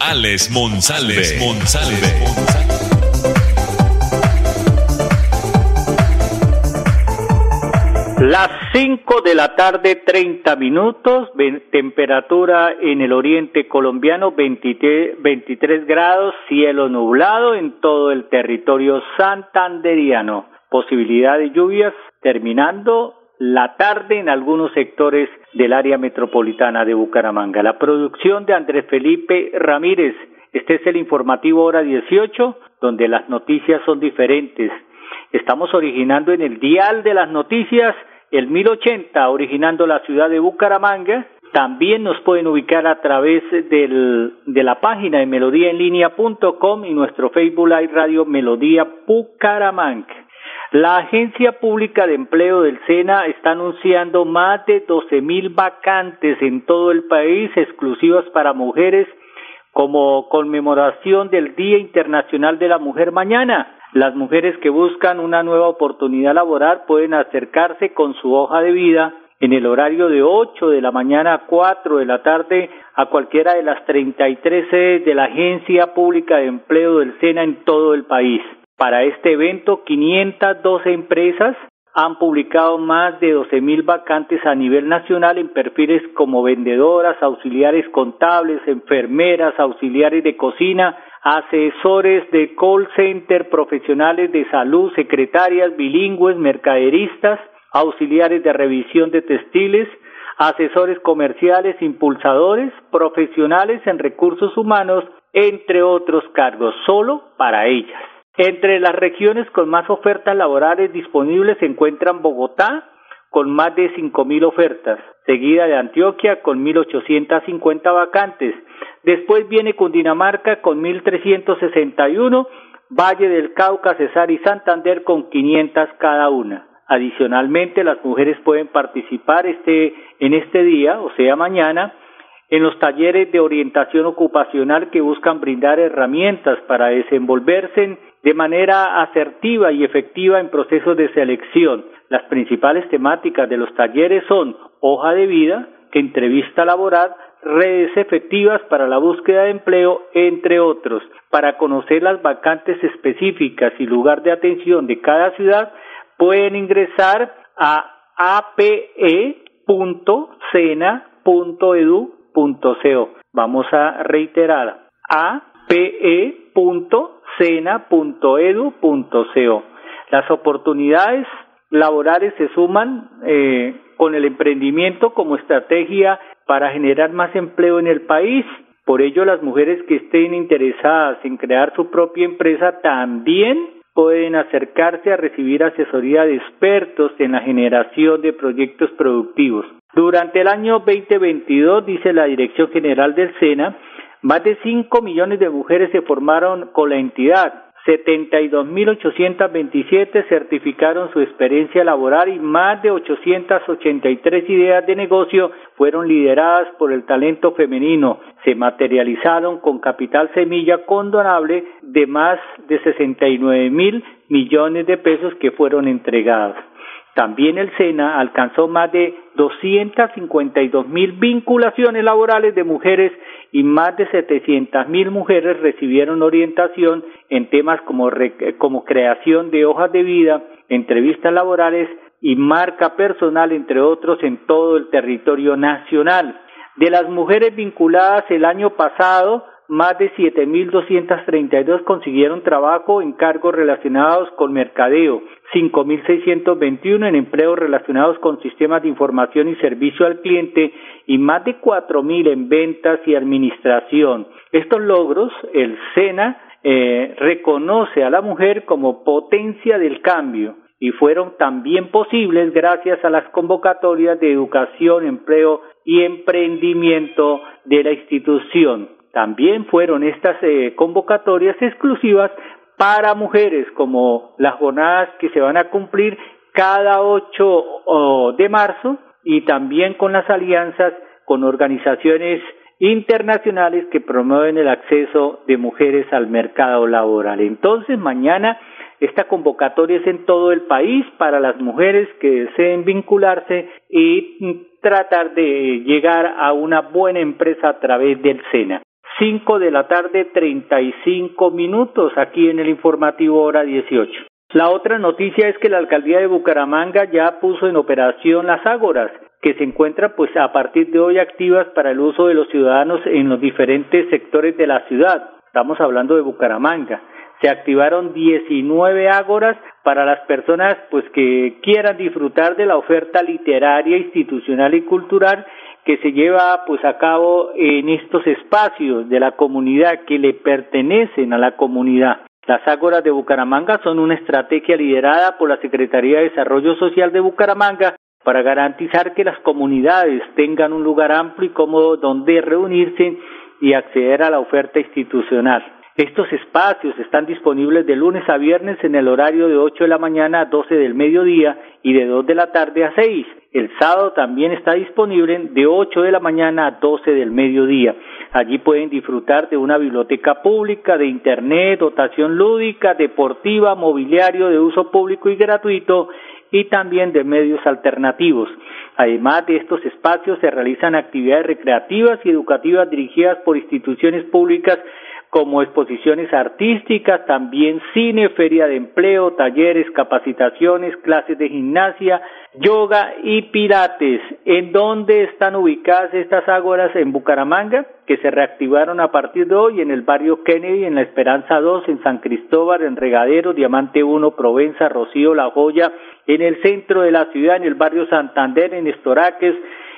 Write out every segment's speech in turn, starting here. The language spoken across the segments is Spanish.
Alex Monsalve. Las 5 de la tarde, 30 minutos, temperatura en el oriente colombiano 23, 23 grados, cielo nublado en todo el territorio santanderiano. Posibilidad de lluvias terminando la tarde en algunos sectores del área metropolitana de Bucaramanga. La producción de Andrés Felipe Ramírez. Este es el informativo hora 18, donde las noticias son diferentes. Estamos originando en el dial de las noticias el 1080, originando la ciudad de Bucaramanga. También nos pueden ubicar a través del, de la página de melodíaenlínea.com y nuestro Facebook Live Radio Melodía Bucaramanga. La Agencia Pública de Empleo del SENA está anunciando más de 12 mil vacantes en todo el país exclusivas para mujeres como conmemoración del Día Internacional de la Mujer mañana. Las mujeres que buscan una nueva oportunidad laboral pueden acercarse con su hoja de vida en el horario de 8 de la mañana a 4 de la tarde a cualquiera de las 33 sedes de la Agencia Pública de Empleo del SENA en todo el país. Para este evento, 512 empresas han publicado más de 12.000 vacantes a nivel nacional en perfiles como vendedoras, auxiliares contables, enfermeras, auxiliares de cocina, asesores de call center, profesionales de salud, secretarias bilingües, mercaderistas, auxiliares de revisión de textiles, asesores comerciales, impulsadores, profesionales en recursos humanos, entre otros cargos, solo para ellas. Entre las regiones con más ofertas laborales disponibles se encuentran Bogotá, con más de 5.000 ofertas, seguida de Antioquia con 1.850 vacantes. Después viene Cundinamarca con 1.361, Valle del Cauca, Cesar y Santander con 500 cada una. Adicionalmente, las mujeres pueden participar este, en este día, o sea, mañana, en los talleres de orientación ocupacional que buscan brindar herramientas para desenvolverse de manera asertiva y efectiva en procesos de selección. Las principales temáticas de los talleres son hoja de vida, entrevista laboral, redes efectivas para la búsqueda de empleo, entre otros. Para conocer las vacantes específicas y lugar de atención de cada ciudad, pueden ingresar a ape.cena.edu Vamos a reiterar ape.cena.edu.co. Las oportunidades laborales se suman eh, con el emprendimiento como estrategia para generar más empleo en el país. Por ello, las mujeres que estén interesadas en crear su propia empresa también pueden acercarse a recibir asesoría de expertos en la generación de proyectos productivos. Durante el año 2022, dice la Dirección General del SENA, más de 5 millones de mujeres se formaron con la entidad, 72.827 certificaron su experiencia laboral y más de 883 ideas de negocio fueron lideradas por el talento femenino. Se materializaron con capital semilla condonable de más de 69 mil millones de pesos que fueron entregados. También el SENA alcanzó más de 252 mil vinculaciones laborales de mujeres y más de 700 mil mujeres recibieron orientación en temas como, como creación de hojas de vida, entrevistas laborales y marca personal, entre otros, en todo el territorio nacional. De las mujeres vinculadas el año pasado, más de 7.232 consiguieron trabajo en cargos relacionados con mercadeo, 5.621 en empleos relacionados con sistemas de información y servicio al cliente y más de 4.000 en ventas y administración. Estos logros, el SENA eh, reconoce a la mujer como potencia del cambio y fueron también posibles gracias a las convocatorias de educación, empleo y emprendimiento de la institución. También fueron estas eh, convocatorias exclusivas para mujeres, como las jornadas que se van a cumplir cada 8 de marzo y también con las alianzas con organizaciones internacionales que promueven el acceso de mujeres al mercado laboral. Entonces, mañana esta convocatoria es en todo el país para las mujeres que deseen vincularse y tratar de llegar a una buena empresa a través del SENA. 5 de la tarde, 35 minutos aquí en el informativo hora 18. La otra noticia es que la alcaldía de Bucaramanga ya puso en operación las ágoras que se encuentran pues a partir de hoy activas para el uso de los ciudadanos en los diferentes sectores de la ciudad. Estamos hablando de Bucaramanga. Se activaron 19 ágoras para las personas pues que quieran disfrutar de la oferta literaria, institucional y cultural que se lleva pues a cabo en estos espacios de la comunidad que le pertenecen a la comunidad. Las Ágoras de Bucaramanga son una estrategia liderada por la Secretaría de Desarrollo Social de Bucaramanga para garantizar que las comunidades tengan un lugar amplio y cómodo donde reunirse y acceder a la oferta institucional. Estos espacios están disponibles de lunes a viernes en el horario de 8 de la mañana a 12 del mediodía y de 2 de la tarde a 6. El sábado también está disponible de 8 de la mañana a 12 del mediodía. Allí pueden disfrutar de una biblioteca pública, de internet, dotación lúdica, deportiva, mobiliario de uso público y gratuito y también de medios alternativos. Además de estos espacios se realizan actividades recreativas y educativas dirigidas por instituciones públicas como exposiciones artísticas, también cine, feria de empleo, talleres, capacitaciones, clases de gimnasia, yoga y pilates. ¿En dónde están ubicadas estas ágoras en Bucaramanga? Que se reactivaron a partir de hoy en el barrio Kennedy, en la Esperanza 2, en San Cristóbal, en Regadero, Diamante 1, Provenza, Rocío, La Joya, en el centro de la ciudad, en el barrio Santander, en Estoraques,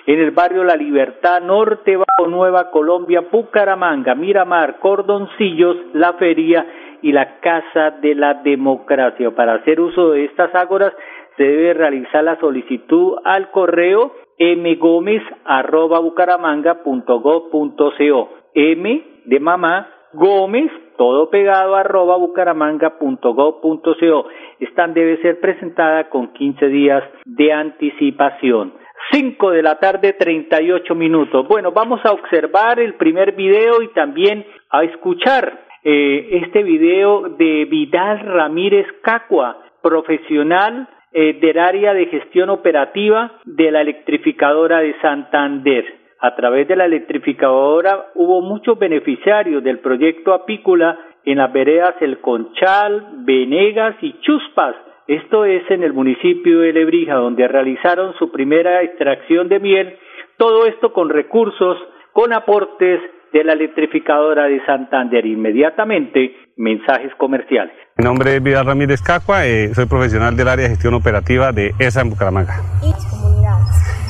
en el barrio La Libertad, Norte, Bajo Nueva Colombia, Bucaramanga, Miramar, Cordoncillos, La Feria y la Casa de la Democracia. Para hacer uso de estas ágoras se debe realizar la solicitud al correo mgomez.bucaramanga.gov.co m de mamá Gómez, todo pegado arroba bucaramanga.gov.co. Esta debe ser presentada con 15 días de anticipación. 5 de la tarde, 38 minutos. Bueno, vamos a observar el primer video y también a escuchar eh, este video de Vidal Ramírez Cacua, profesional eh, del área de gestión operativa de la electrificadora de Santander. A través de la electrificadora hubo muchos beneficiarios del proyecto apícola en las veredas El Conchal, Venegas y Chuspas, esto es en el municipio de Lebrija, donde realizaron su primera extracción de miel, todo esto con recursos, con aportes de la electrificadora de Santander. Inmediatamente, mensajes comerciales. Mi nombre es Vidal Ramírez Cacua, eh, soy profesional del área de gestión operativa de ESA en Bucaramanga.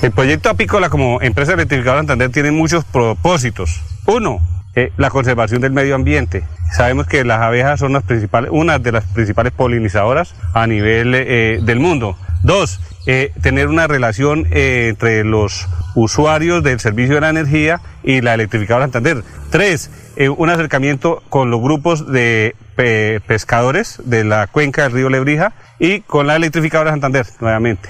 El proyecto Apícola como empresa electrificadora de Santander tiene muchos propósitos. Uno, eh, la conservación del medio ambiente. Sabemos que las abejas son las principales, una de las principales polinizadoras a nivel eh, del mundo. Dos, eh, tener una relación entre los usuarios del servicio de la energía y la electrificadora Santander. Tres, un acercamiento con los grupos de pescadores de la cuenca del río Lebrija y con la electrificadora Santander nuevamente.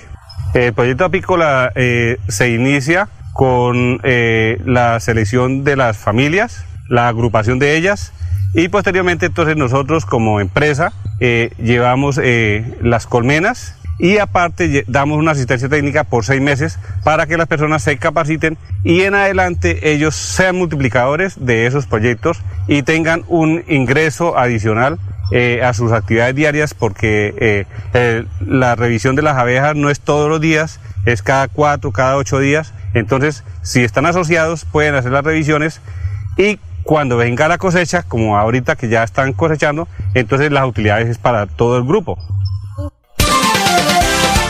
El proyecto apícola se inicia con la selección de las familias la agrupación de ellas y posteriormente entonces nosotros como empresa eh, llevamos eh, las colmenas y aparte damos una asistencia técnica por seis meses para que las personas se capaciten y en adelante ellos sean multiplicadores de esos proyectos y tengan un ingreso adicional eh, a sus actividades diarias porque la revisión de las abejas no es todos los días, es cada cuatro, cada ocho días. Entonces, si están asociados, pueden hacer las revisiones y cuando venga la cosecha, como ahorita que ya están cosechando, entonces las utilidades es para todo el grupo.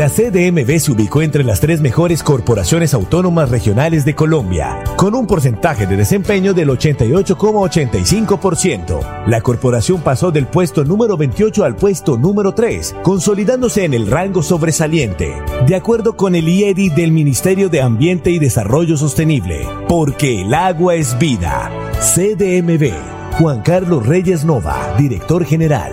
La CDMB se ubicó entre las tres mejores corporaciones autónomas regionales de Colombia, con un porcentaje de desempeño del 88,85%. La corporación pasó del puesto número 28 al puesto número 3, consolidándose en el rango sobresaliente, de acuerdo con el IEDI del Ministerio de Ambiente y Desarrollo Sostenible, porque el agua es vida. CDMB. Juan Carlos Reyes Nova, director general.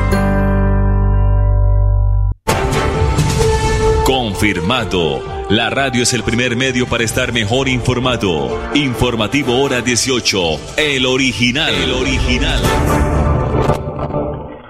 Confirmado. La radio es el primer medio para estar mejor informado. Informativo Hora 18. El original. El original.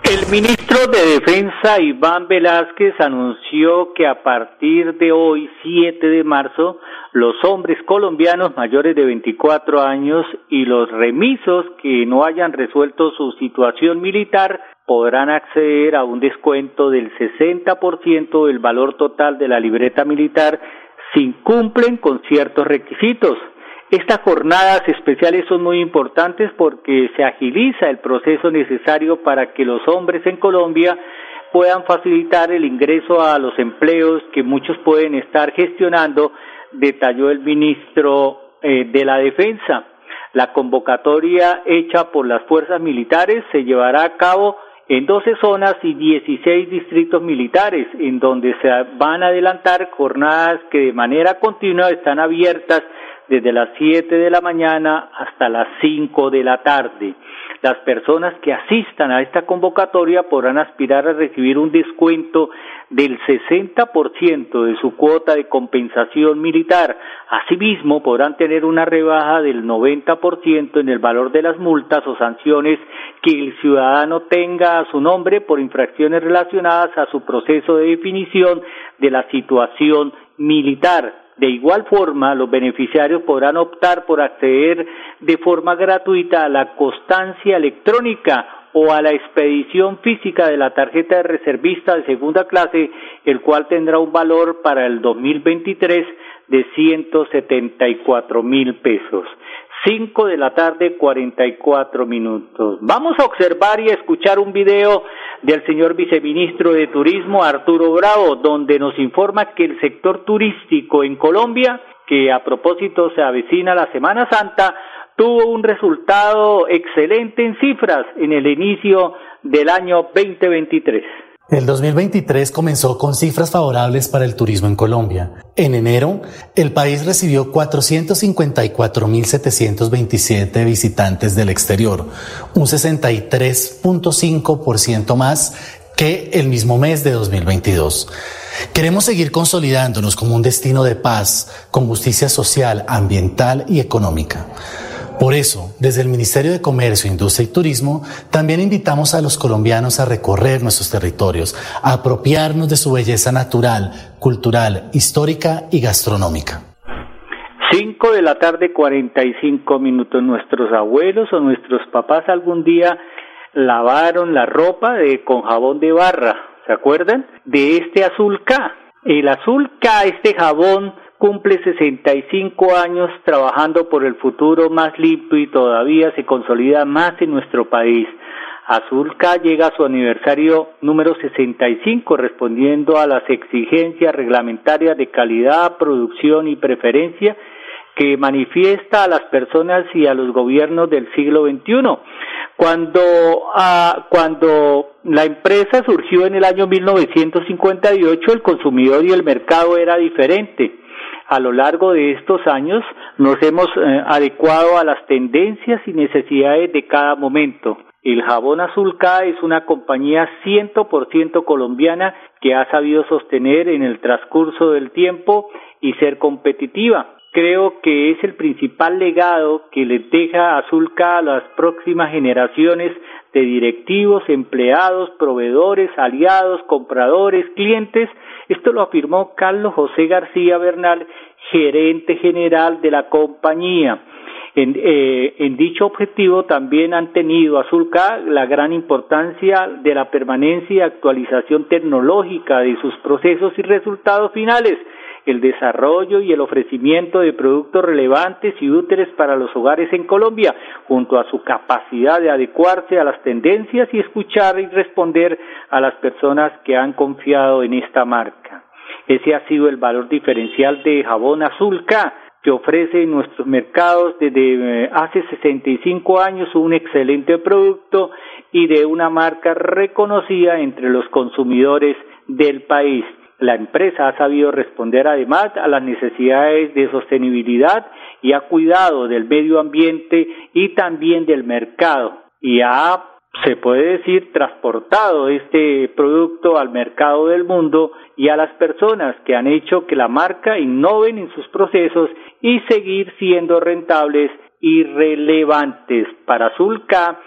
El ministro de Defensa, Iván Velázquez, anunció que a partir de hoy, 7 de marzo, los hombres colombianos mayores de 24 años y los remisos que no hayan resuelto su situación militar podrán acceder a un descuento del 60% del valor total de la libreta militar si cumplen con ciertos requisitos. Estas jornadas especiales son muy importantes porque se agiliza el proceso necesario para que los hombres en Colombia puedan facilitar el ingreso a los empleos que muchos pueden estar gestionando, detalló el ministro eh, de la Defensa. La convocatoria hecha por las fuerzas militares se llevará a cabo en 12 zonas y 16 distritos militares, en donde se van a adelantar jornadas que de manera continua están abiertas desde las 7 de la mañana hasta las 5 de la tarde. Las personas que asistan a esta convocatoria podrán aspirar a recibir un descuento del 60% de su cuota de compensación militar. Asimismo, podrán tener una rebaja del 90% en el valor de las multas o sanciones que el ciudadano tenga a su nombre por infracciones relacionadas a su proceso de definición de la situación militar. De igual forma, los beneficiarios podrán optar por acceder de forma gratuita a la constancia electrónica o a la expedición física de la tarjeta de reservista de segunda clase, el cual tendrá un valor para el 2023 de 174 mil pesos. 5 de la tarde, 44 minutos. Vamos a observar y escuchar un video del señor viceministro de Turismo, Arturo Bravo, donde nos informa que el sector turístico en Colombia, que a propósito se avecina la Semana Santa, tuvo un resultado excelente en cifras en el inicio del año 2023. El 2023 comenzó con cifras favorables para el turismo en Colombia. En enero, el país recibió 454.727 visitantes del exterior, un 63.5% más que el mismo mes de 2022. Queremos seguir consolidándonos como un destino de paz, con justicia social, ambiental y económica. Por eso, desde el Ministerio de Comercio, Industria y Turismo, también invitamos a los colombianos a recorrer nuestros territorios, a apropiarnos de su belleza natural, cultural, histórica y gastronómica. Cinco de la tarde, cuarenta y cinco minutos. Nuestros abuelos o nuestros papás algún día lavaron la ropa con jabón de barra, ¿se acuerdan? De este azul K El Azul K, este jabón, cumple 65 años trabajando por el futuro más limpio y todavía se consolida más en nuestro país. Azulca llega a su aniversario número 65 respondiendo a las exigencias reglamentarias de calidad, producción y preferencia que manifiesta a las personas y a los gobiernos del siglo XXI. Cuando, ah, cuando la empresa surgió en el año 1958, el consumidor y el mercado era diferente. A lo largo de estos años nos hemos eh, adecuado a las tendencias y necesidades de cada momento. El jabón Azulca es una compañía 100% colombiana que ha sabido sostener en el transcurso del tiempo y ser competitiva. Creo que es el principal legado que le deja Azulca a las próximas generaciones de directivos, empleados, proveedores, aliados, compradores, clientes. Esto lo afirmó Carlos José García Bernal, gerente general de la compañía. En, eh, dicho objetivo también han tenido Azulca la gran importancia de la permanencia y actualización tecnológica de sus procesos y resultados finales, el desarrollo y el ofrecimiento de productos relevantes y útiles para los hogares en Colombia, junto a su capacidad de adecuarse a las tendencias y escuchar y responder a las personas que han confiado en esta marca. Ese ha sido el valor diferencial de Jabón Azulca, que ofrece en nuestros mercados desde eh, hace 65 años un excelente producto y de una marca reconocida entre los consumidores del país. La empresa ha sabido responder además a las necesidades de sostenibilidad y ha cuidado del medio ambiente y también del mercado y ha se puede decir, transportado este producto al mercado del mundo y a las personas que han hecho que la marca innoven en sus procesos y seguir siendo rentables y relevantes. Para Zulca,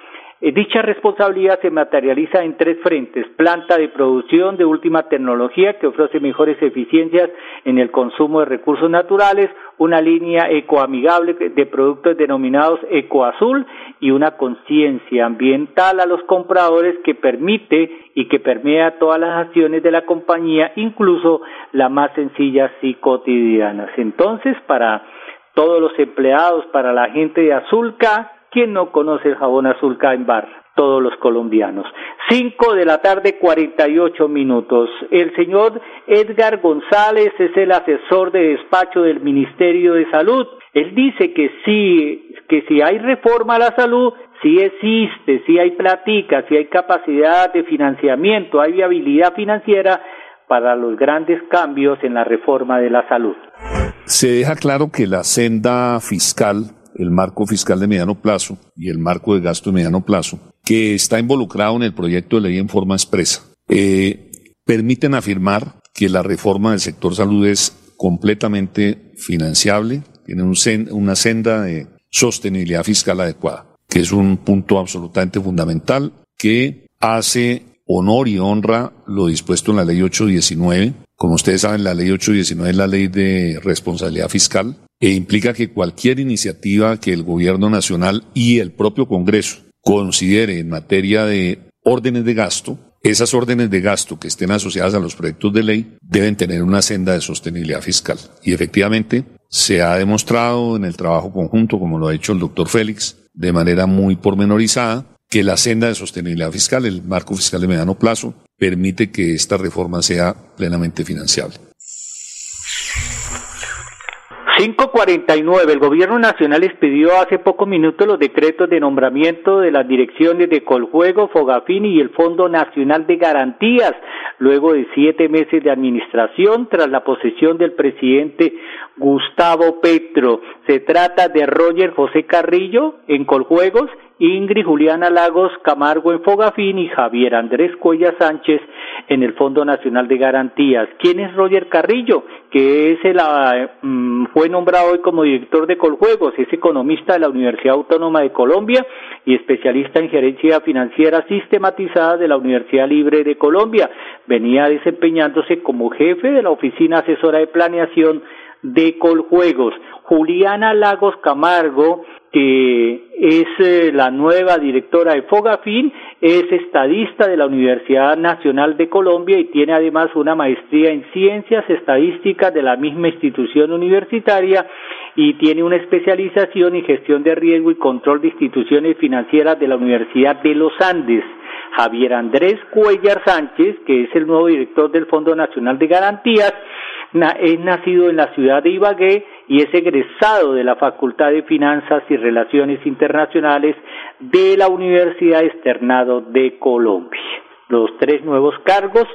dicha responsabilidad se materializa en tres frentes. Planta de producción de última tecnología que ofrece mejores eficiencias en el consumo de recursos naturales, una línea ecoamigable de productos denominados ecoazul y una conciencia ambiental a los compradores que permite y que permea todas las acciones de la compañía, incluso las más sencillas y cotidianas. Entonces, para todos los empleados, para la gente de Azulca, ¿Quién no conoce el jabón azul en Bar? Todos los colombianos. Cinco de la tarde, cuarenta y ocho minutos. El señor Edgar González es el asesor de despacho del Ministerio de Salud. Él dice que sí, que si hay reforma a la salud, sí existe, sí hay platica, sí hay capacidad de financiamiento, hay viabilidad financiera para los grandes cambios en la reforma de la salud. Se deja claro que la senda fiscal el marco fiscal de mediano plazo y el marco de gasto de mediano plazo, que está involucrado en el proyecto de ley en forma expresa, eh, permiten afirmar que la reforma del sector salud es completamente financiable, tiene una senda de sostenibilidad fiscal adecuada, que es un punto absolutamente fundamental que hace honor y honra lo dispuesto en la ley 819. Como ustedes saben, la ley 819 es la ley de responsabilidad fiscal e implica que cualquier iniciativa que el gobierno nacional y el propio Congreso considere en materia de órdenes de gasto, esas órdenes de gasto que estén asociadas a los proyectos de ley deben tener una senda de sostenibilidad fiscal. Y efectivamente se ha demostrado en el trabajo conjunto, como lo ha hecho el doctor Félix, de manera muy pormenorizada, que la senda de sostenibilidad fiscal, el marco fiscal de mediano plazo, permite que esta reforma sea plenamente financiable. 549. El Gobierno Nacional expidió hace pocos minutos los decretos de nombramiento de las direcciones de Coljuego, Fogafini y el Fondo Nacional de Garantías, luego de siete meses de administración tras la posesión del presidente Gustavo Petro. Se trata de Roger José Carrillo en Coljuegos Ingrid Juliana Lagos Camargo en Fogafín y Javier Andrés Cuella Sánchez en el Fondo Nacional de Garantías. ¿Quién es Roger Carrillo? Que es el, mm, fue nombrado hoy como director de Coljuegos, es economista de la Universidad Autónoma de Colombia y especialista en gerencia financiera sistematizada de la Universidad Libre de Colombia. Venía desempeñándose como jefe de la Oficina Asesora de Planeación de Coljuegos. Juliana Lagos Camargo que es eh, la nueva directora de Fogafin, es estadista de la Universidad Nacional de Colombia y tiene además una maestría en ciencias estadísticas de la misma institución universitaria y tiene una especialización en gestión de riesgo y control de instituciones financieras de la Universidad de los Andes. Javier Andrés Cuellar Sánchez, que es el nuevo director del Fondo Nacional de Garantías, es nacido en la ciudad de Ibagué y es egresado de la Facultad de Finanzas y Relaciones Internacionales de la Universidad Externado de Colombia. Los tres nuevos cargos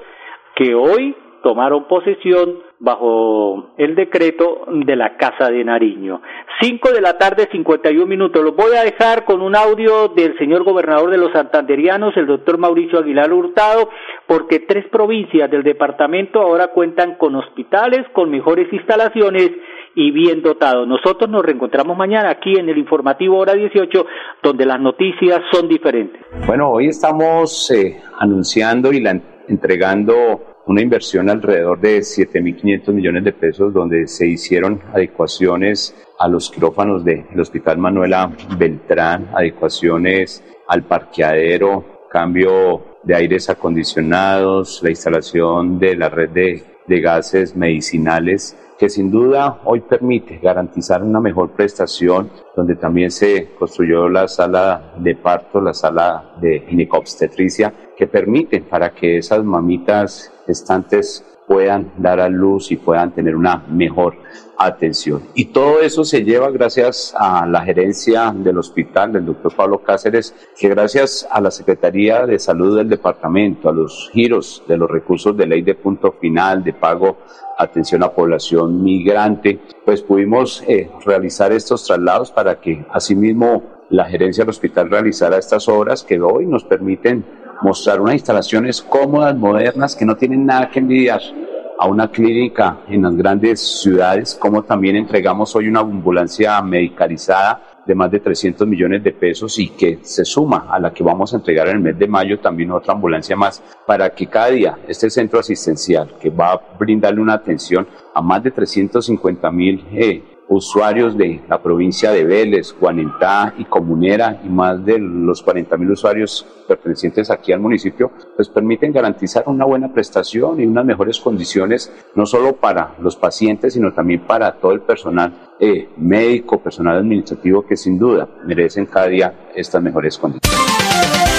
que hoy tomaron posesión bajo el decreto de la Casa de Nariño. Cinco de la tarde, cincuenta y un minutos. Los voy a dejar con un audio del señor gobernador de los santanderianos, el doctor Mauricio Aguilar Hurtado, porque tres provincias del departamento ahora cuentan con hospitales, con mejores instalaciones y bien dotados. Nosotros nos reencontramos mañana aquí en el informativo Hora 18, donde las noticias son diferentes. Bueno, hoy estamos eh, anunciando y la, entregando una inversión alrededor de 7.500 millones de pesos donde se hicieron adecuaciones a los quirófanos del Hospital Manuela Beltrán, adecuaciones al parqueadero, cambio de aires acondicionados, la instalación de la red de, de gases medicinales que sin duda hoy permite garantizar una mejor prestación, donde también se construyó la sala de parto, la sala de ginecobstetricia, que permite para que esas mamitas gestantes puedan dar a luz y puedan tener una mejor atención. Y todo eso se lleva gracias a la gerencia del hospital, del doctor Pablo Cáceres, que gracias a la Secretaría de Salud del departamento, a los giros de los recursos de ley de punto final, de pago, atención a población migrante, pues pudimos eh, realizar estos traslados para que asimismo la gerencia del hospital realizara estas obras que hoy nos permiten mostrar unas instalaciones cómodas, modernas, que no tienen nada que envidiar a una clínica en las grandes ciudades, como también entregamos hoy una ambulancia medicalizada de más de 300 millones de pesos y que se suma a la que vamos a entregar en el mes de mayo también otra ambulancia más para que cada día este centro asistencial que va a brindarle una atención a más de 350 mil eh, usuarios de la provincia de Vélez, Guanentá y Comunera y más de los 40.000 usuarios pertenecientes aquí al municipio, pues permiten garantizar una buena prestación y unas mejores condiciones, no solo para los pacientes, sino también para todo el personal eh, médico, personal administrativo que sin duda merecen cada día estas mejores condiciones.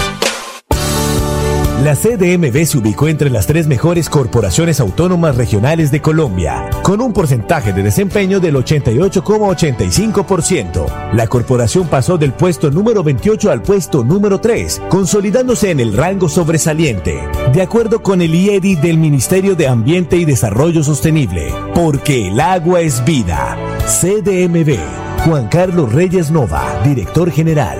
La CDMB se ubicó entre las tres mejores corporaciones autónomas regionales de Colombia, con un porcentaje de desempeño del 88,85%. La corporación pasó del puesto número 28 al puesto número 3, consolidándose en el rango sobresaliente, de acuerdo con el IEDI del Ministerio de Ambiente y Desarrollo Sostenible, porque el agua es vida. CDMB, Juan Carlos Reyes Nova, director general.